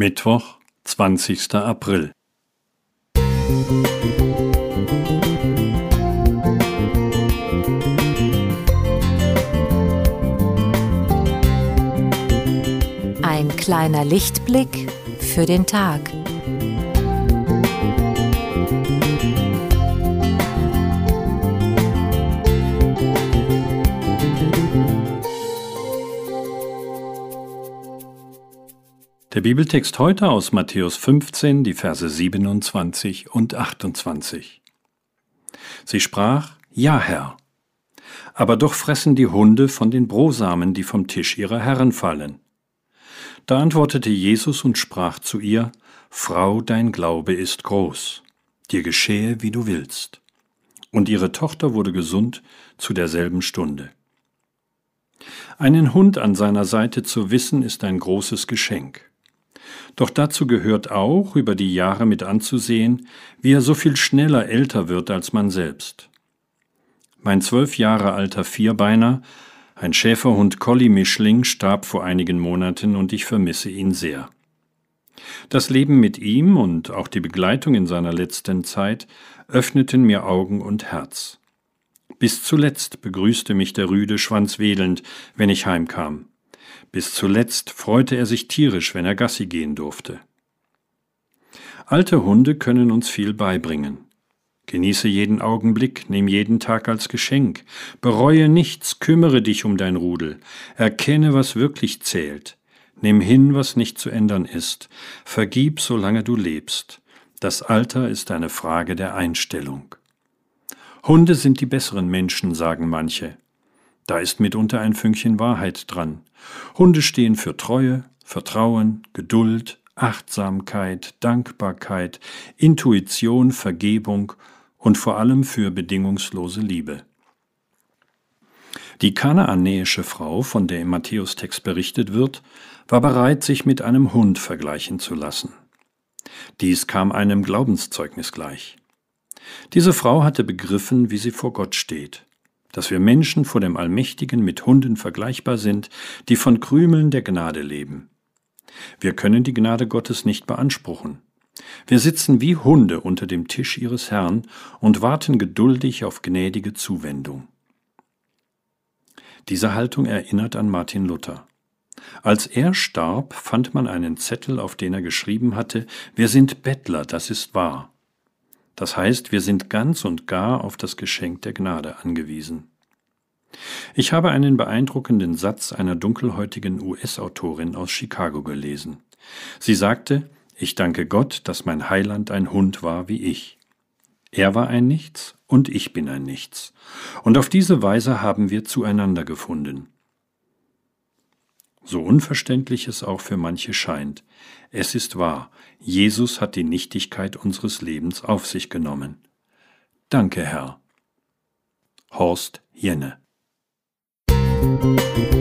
Mittwoch, 20. April. Ein kleiner Lichtblick für den Tag. Der Bibeltext heute aus Matthäus 15, die Verse 27 und 28. Sie sprach, Ja, Herr. Aber doch fressen die Hunde von den Brosamen, die vom Tisch ihrer Herren fallen. Da antwortete Jesus und sprach zu ihr, Frau, dein Glaube ist groß, dir geschehe, wie du willst. Und ihre Tochter wurde gesund zu derselben Stunde. Einen Hund an seiner Seite zu wissen, ist ein großes Geschenk. Doch dazu gehört auch, über die Jahre mit anzusehen, wie er so viel schneller älter wird als man selbst. Mein zwölf Jahre alter Vierbeiner, ein Schäferhund Collie-Mischling, starb vor einigen Monaten und ich vermisse ihn sehr. Das Leben mit ihm und auch die Begleitung in seiner letzten Zeit öffneten mir Augen und Herz. Bis zuletzt begrüßte mich der Rüde schwanzwedelnd, wenn ich heimkam. Bis zuletzt freute er sich tierisch, wenn er Gassi gehen durfte. Alte Hunde können uns viel beibringen. Genieße jeden Augenblick, nimm jeden Tag als Geschenk, bereue nichts, kümmere dich um dein Rudel, erkenne, was wirklich zählt, nimm hin, was nicht zu ändern ist, vergib, solange du lebst. Das Alter ist eine Frage der Einstellung. Hunde sind die besseren Menschen, sagen manche. Da ist mitunter ein Fünkchen Wahrheit dran. Hunde stehen für Treue, Vertrauen, Geduld, Achtsamkeit, Dankbarkeit, Intuition, Vergebung und vor allem für bedingungslose Liebe. Die kanaanäische Frau, von der im Matthäustext berichtet wird, war bereit, sich mit einem Hund vergleichen zu lassen. Dies kam einem Glaubenszeugnis gleich. Diese Frau hatte begriffen, wie sie vor Gott steht dass wir Menschen vor dem Allmächtigen mit Hunden vergleichbar sind, die von Krümeln der Gnade leben. Wir können die Gnade Gottes nicht beanspruchen. Wir sitzen wie Hunde unter dem Tisch ihres Herrn und warten geduldig auf gnädige Zuwendung. Diese Haltung erinnert an Martin Luther. Als er starb, fand man einen Zettel, auf den er geschrieben hatte, wir sind Bettler, das ist wahr. Das heißt, wir sind ganz und gar auf das Geschenk der Gnade angewiesen. Ich habe einen beeindruckenden Satz einer dunkelhäutigen US-Autorin aus Chicago gelesen. Sie sagte, ich danke Gott, dass mein Heiland ein Hund war wie ich. Er war ein Nichts und ich bin ein Nichts. Und auf diese Weise haben wir zueinander gefunden so unverständlich es auch für manche scheint. Es ist wahr, Jesus hat die Nichtigkeit unseres Lebens auf sich genommen. Danke, Herr. Horst Jenne Musik